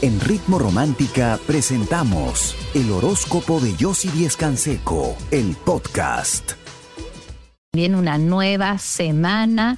En Ritmo Romántica presentamos el horóscopo de Yossi Díez Canseco, el podcast. Viene una nueva semana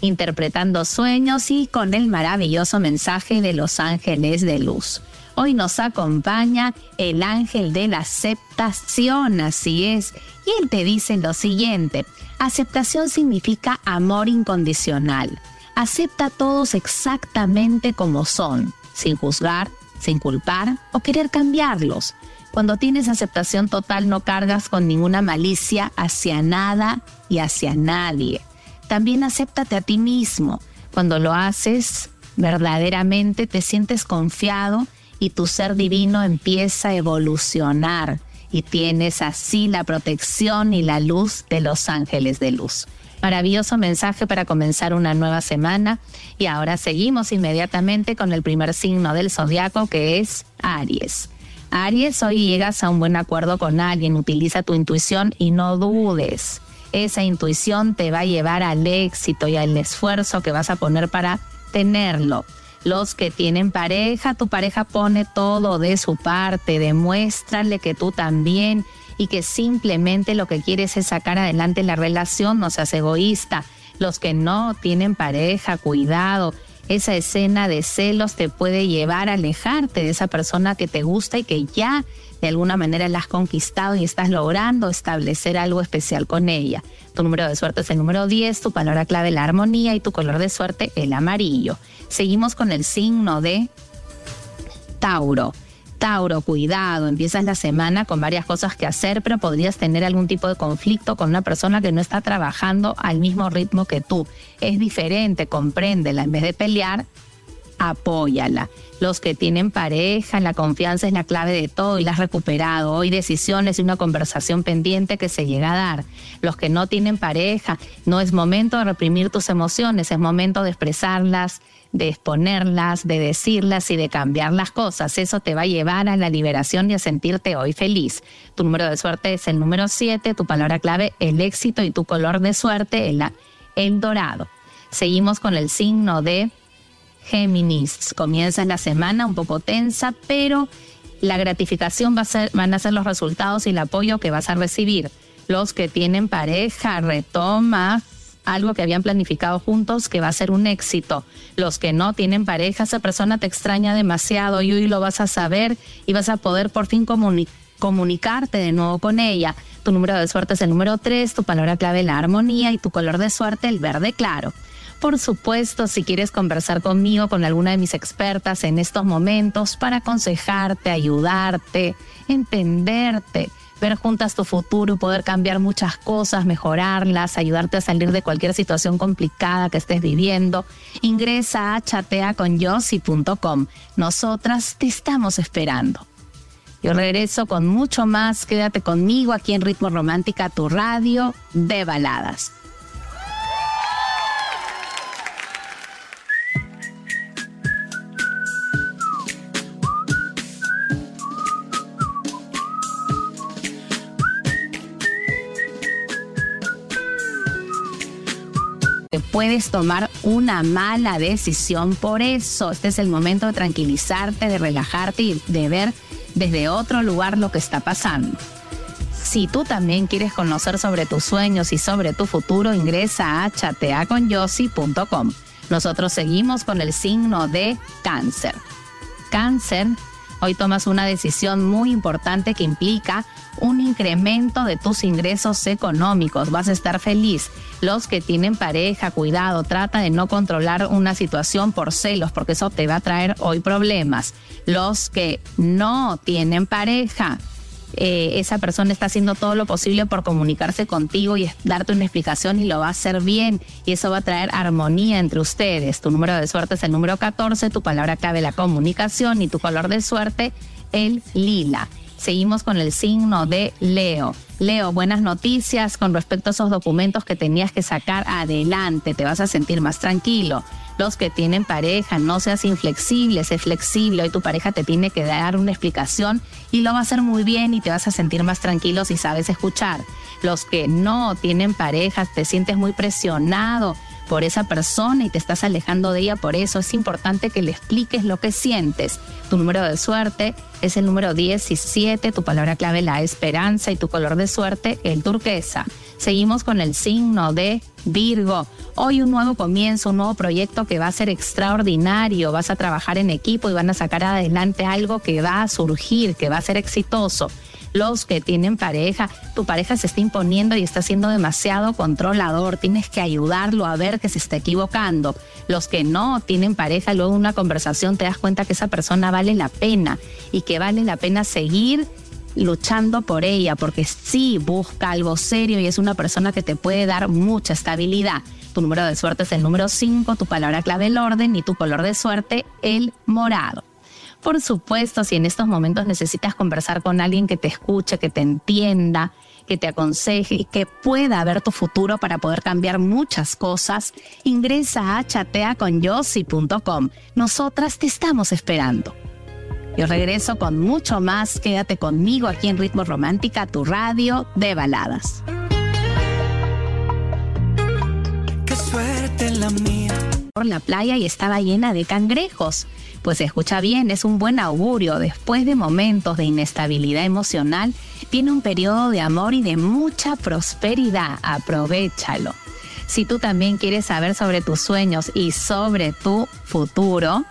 interpretando sueños y con el maravilloso mensaje de los ángeles de luz. Hoy nos acompaña el ángel de la aceptación, así es, y él te dice lo siguiente, aceptación significa amor incondicional. Acepta a todos exactamente como son, sin juzgar, sin culpar o querer cambiarlos. Cuando tienes aceptación total no cargas con ninguna malicia hacia nada y hacia nadie. También acéptate a ti mismo. Cuando lo haces, verdaderamente te sientes confiado y tu ser divino empieza a evolucionar y tienes así la protección y la luz de los ángeles de luz. Maravilloso mensaje para comenzar una nueva semana. Y ahora seguimos inmediatamente con el primer signo del zodiaco que es Aries. Aries, hoy llegas a un buen acuerdo con alguien, utiliza tu intuición y no dudes. Esa intuición te va a llevar al éxito y al esfuerzo que vas a poner para tenerlo. Los que tienen pareja, tu pareja pone todo de su parte, demuéstrale que tú también y que simplemente lo que quieres es sacar adelante la relación, no seas egoísta. Los que no tienen pareja, cuidado. Esa escena de celos te puede llevar a alejarte de esa persona que te gusta y que ya de alguna manera la has conquistado y estás logrando establecer algo especial con ella. Tu número de suerte es el número 10, tu palabra clave la armonía y tu color de suerte el amarillo. Seguimos con el signo de Tauro. Tauro, cuidado, empiezas la semana con varias cosas que hacer, pero podrías tener algún tipo de conflicto con una persona que no está trabajando al mismo ritmo que tú. Es diferente, compréndela. En vez de pelear, apóyala. Los que tienen pareja, la confianza es la clave de todo y la has recuperado. Hoy decisiones y una conversación pendiente que se llega a dar. Los que no tienen pareja, no es momento de reprimir tus emociones, es momento de expresarlas, de exponerlas, de decirlas y de cambiar las cosas. Eso te va a llevar a la liberación y a sentirte hoy feliz. Tu número de suerte es el número 7, tu palabra clave el éxito y tu color de suerte el, el dorado. Seguimos con el signo de Géminis. Comienza la semana un poco tensa, pero la gratificación va a ser, van a ser los resultados y el apoyo que vas a recibir. Los que tienen pareja, retoma algo que habían planificado juntos que va a ser un éxito. Los que no tienen pareja, esa persona te extraña demasiado y hoy lo vas a saber y vas a poder por fin comunicarte de nuevo con ella. Tu número de suerte es el número 3, tu palabra clave la armonía y tu color de suerte el verde claro. Por supuesto, si quieres conversar conmigo, con alguna de mis expertas en estos momentos para aconsejarte, ayudarte, entenderte, ver juntas tu futuro, poder cambiar muchas cosas, mejorarlas, ayudarte a salir de cualquier situación complicada que estés viviendo, ingresa a chateaconyossi.com. Nosotras te estamos esperando. Yo regreso con mucho más. Quédate conmigo aquí en Ritmo Romántica, tu radio de baladas. Puedes tomar una mala decisión. Por eso, este es el momento de tranquilizarte, de relajarte y de ver desde otro lugar lo que está pasando. Si tú también quieres conocer sobre tus sueños y sobre tu futuro, ingresa a chateaconyossi.com. Nosotros seguimos con el signo de cáncer. Cáncer Hoy tomas una decisión muy importante que implica un incremento de tus ingresos económicos. Vas a estar feliz. Los que tienen pareja, cuidado, trata de no controlar una situación por celos, porque eso te va a traer hoy problemas. Los que no tienen pareja, eh, esa persona está haciendo todo lo posible por comunicarse contigo y darte una explicación y lo va a hacer bien y eso va a traer armonía entre ustedes. Tu número de suerte es el número 14, tu palabra clave la comunicación y tu color de suerte el lila. Seguimos con el signo de Leo. Leo, buenas noticias con respecto a esos documentos que tenías que sacar adelante. Te vas a sentir más tranquilo los que tienen pareja, no seas inflexible, sé flexible. Hoy tu pareja te tiene que dar una explicación y lo va a hacer muy bien y te vas a sentir más tranquilo si sabes escuchar. Los que no tienen parejas, te sientes muy presionado por esa persona y te estás alejando de ella por eso. Es importante que le expliques lo que sientes. Tu número de suerte es el número 17, tu palabra clave la esperanza y tu color de suerte el turquesa. Seguimos con el signo de Virgo. Hoy un nuevo comienzo, un nuevo proyecto que va a ser extraordinario. Vas a trabajar en equipo y van a sacar adelante algo que va a surgir, que va a ser exitoso los que tienen pareja, tu pareja se está imponiendo y está siendo demasiado controlador, tienes que ayudarlo a ver que se está equivocando. Los que no tienen pareja, luego en una conversación te das cuenta que esa persona vale la pena y que vale la pena seguir luchando por ella, porque sí busca algo serio y es una persona que te puede dar mucha estabilidad. Tu número de suerte es el número 5, tu palabra clave el orden y tu color de suerte el morado. Por supuesto, si en estos momentos necesitas conversar con alguien que te escuche, que te entienda, que te aconseje y que pueda ver tu futuro para poder cambiar muchas cosas, ingresa a chateaconyossi.com. Nosotras te estamos esperando. Yo regreso con mucho más. Quédate conmigo aquí en Ritmo Romántica, tu radio de baladas. Qué suerte la mía. Por la playa y estaba llena de cangrejos. Pues escucha bien, es un buen augurio. Después de momentos de inestabilidad emocional, tiene un periodo de amor y de mucha prosperidad. Aprovechalo. Si tú también quieres saber sobre tus sueños y sobre tu futuro,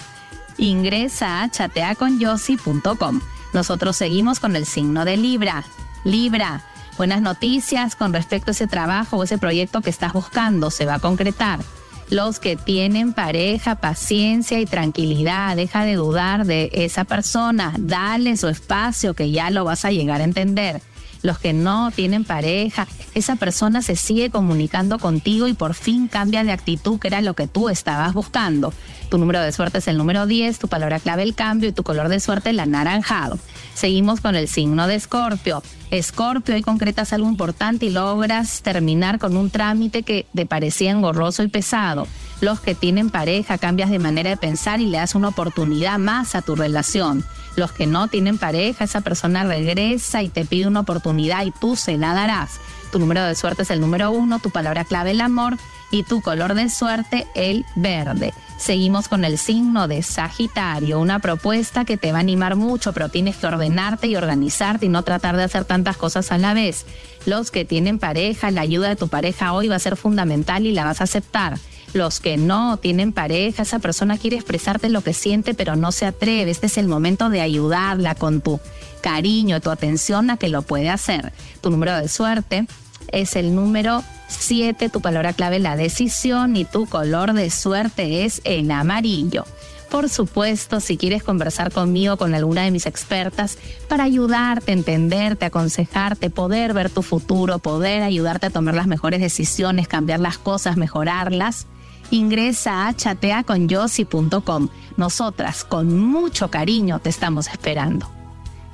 ingresa a chateaconyossi.com. Nosotros seguimos con el signo de Libra. Libra, buenas noticias con respecto a ese trabajo o ese proyecto que estás buscando. Se va a concretar los que tienen pareja, paciencia y tranquilidad. Deja de dudar de esa persona. Dale su espacio que ya lo vas a llegar a entender. Los que no tienen pareja, esa persona se sigue comunicando contigo y por fin cambia de actitud, que era lo que tú estabas buscando. Tu número de suerte es el número 10, tu palabra clave el cambio y tu color de suerte el anaranjado. Seguimos con el signo de Escorpio. Escorpio, hoy concretas algo importante y logras terminar con un trámite que te parecía engorroso y pesado. Los que tienen pareja cambias de manera de pensar y le das una oportunidad más a tu relación. Los que no tienen pareja, esa persona regresa y te pide una oportunidad y tú se la darás. Tu número de suerte es el número uno, tu palabra clave el amor y tu color de suerte el verde. Seguimos con el signo de Sagitario, una propuesta que te va a animar mucho, pero tienes que ordenarte y organizarte y no tratar de hacer tantas cosas a la vez. Los que tienen pareja, la ayuda de tu pareja hoy va a ser fundamental y la vas a aceptar. Los que no tienen pareja, esa persona quiere expresarte lo que siente, pero no se atreve. Este es el momento de ayudarla con tu cariño, tu atención a que lo puede hacer. Tu número de suerte es el número 7, tu palabra clave la decisión y tu color de suerte es el amarillo. Por supuesto, si quieres conversar conmigo, con alguna de mis expertas, para ayudarte, entenderte, aconsejarte, poder ver tu futuro, poder ayudarte a tomar las mejores decisiones, cambiar las cosas, mejorarlas, ingresa a chateaconyossi.com. Nosotras, con mucho cariño, te estamos esperando.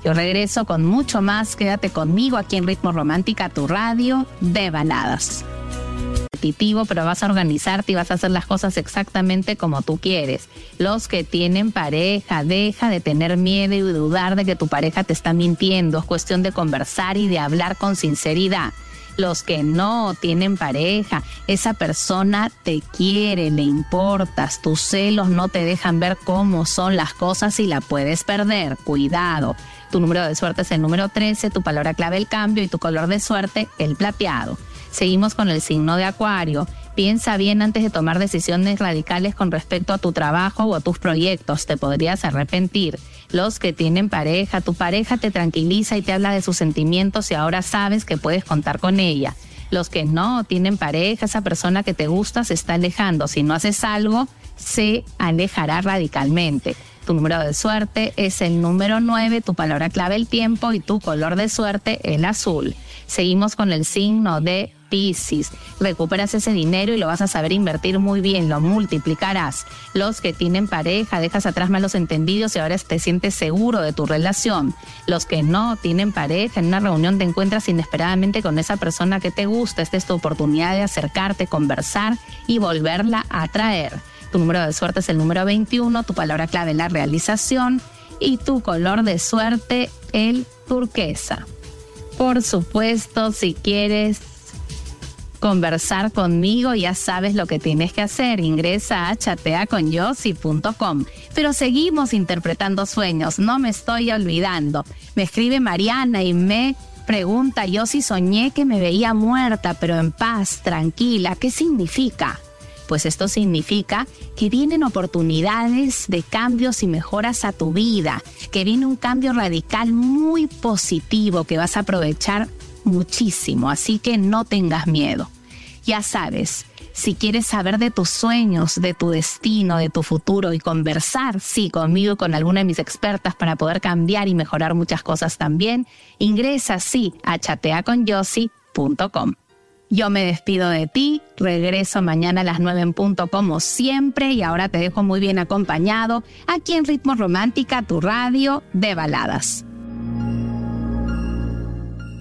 Yo regreso con mucho más. Quédate conmigo aquí en Ritmo Romántica, tu radio de baladas. Pero vas a organizarte y vas a hacer las cosas exactamente como tú quieres. Los que tienen pareja, deja de tener miedo y dudar de que tu pareja te está mintiendo. Es cuestión de conversar y de hablar con sinceridad los que no tienen pareja, esa persona te quiere, le importas, tus celos no te dejan ver cómo son las cosas y la puedes perder. Cuidado. Tu número de suerte es el número 13, tu palabra clave el cambio y tu color de suerte el plateado. Seguimos con el signo de Acuario. Piensa bien antes de tomar decisiones radicales con respecto a tu trabajo o a tus proyectos. Te podrías arrepentir. Los que tienen pareja, tu pareja te tranquiliza y te habla de sus sentimientos y ahora sabes que puedes contar con ella. Los que no tienen pareja, esa persona que te gusta se está alejando. Si no haces algo, se alejará radicalmente. Tu número de suerte es el número 9, tu palabra clave el tiempo y tu color de suerte el azul. Seguimos con el signo de Pisces. Recuperas ese dinero y lo vas a saber invertir muy bien, lo multiplicarás. Los que tienen pareja, dejas atrás malos entendidos y ahora te sientes seguro de tu relación. Los que no tienen pareja, en una reunión te encuentras inesperadamente con esa persona que te gusta. Esta es tu oportunidad de acercarte, conversar y volverla a traer. Tu número de suerte es el número 21, tu palabra clave la realización y tu color de suerte el turquesa. Por supuesto, si quieres conversar conmigo, ya sabes lo que tienes que hacer. Ingresa a chateaconyossi.com. Pero seguimos interpretando sueños, no me estoy olvidando. Me escribe Mariana y me pregunta, yo sí soñé que me veía muerta, pero en paz, tranquila. ¿Qué significa? Pues esto significa que vienen oportunidades de cambios y mejoras a tu vida, que viene un cambio radical muy positivo que vas a aprovechar muchísimo, así que no tengas miedo. Ya sabes, si quieres saber de tus sueños, de tu destino, de tu futuro y conversar, sí, conmigo y con alguna de mis expertas para poder cambiar y mejorar muchas cosas también, ingresa sí a chateaconyossi.com. Yo me despido de ti, regreso mañana a las 9 en punto como siempre y ahora te dejo muy bien acompañado aquí en Ritmo Romántica, tu radio de baladas.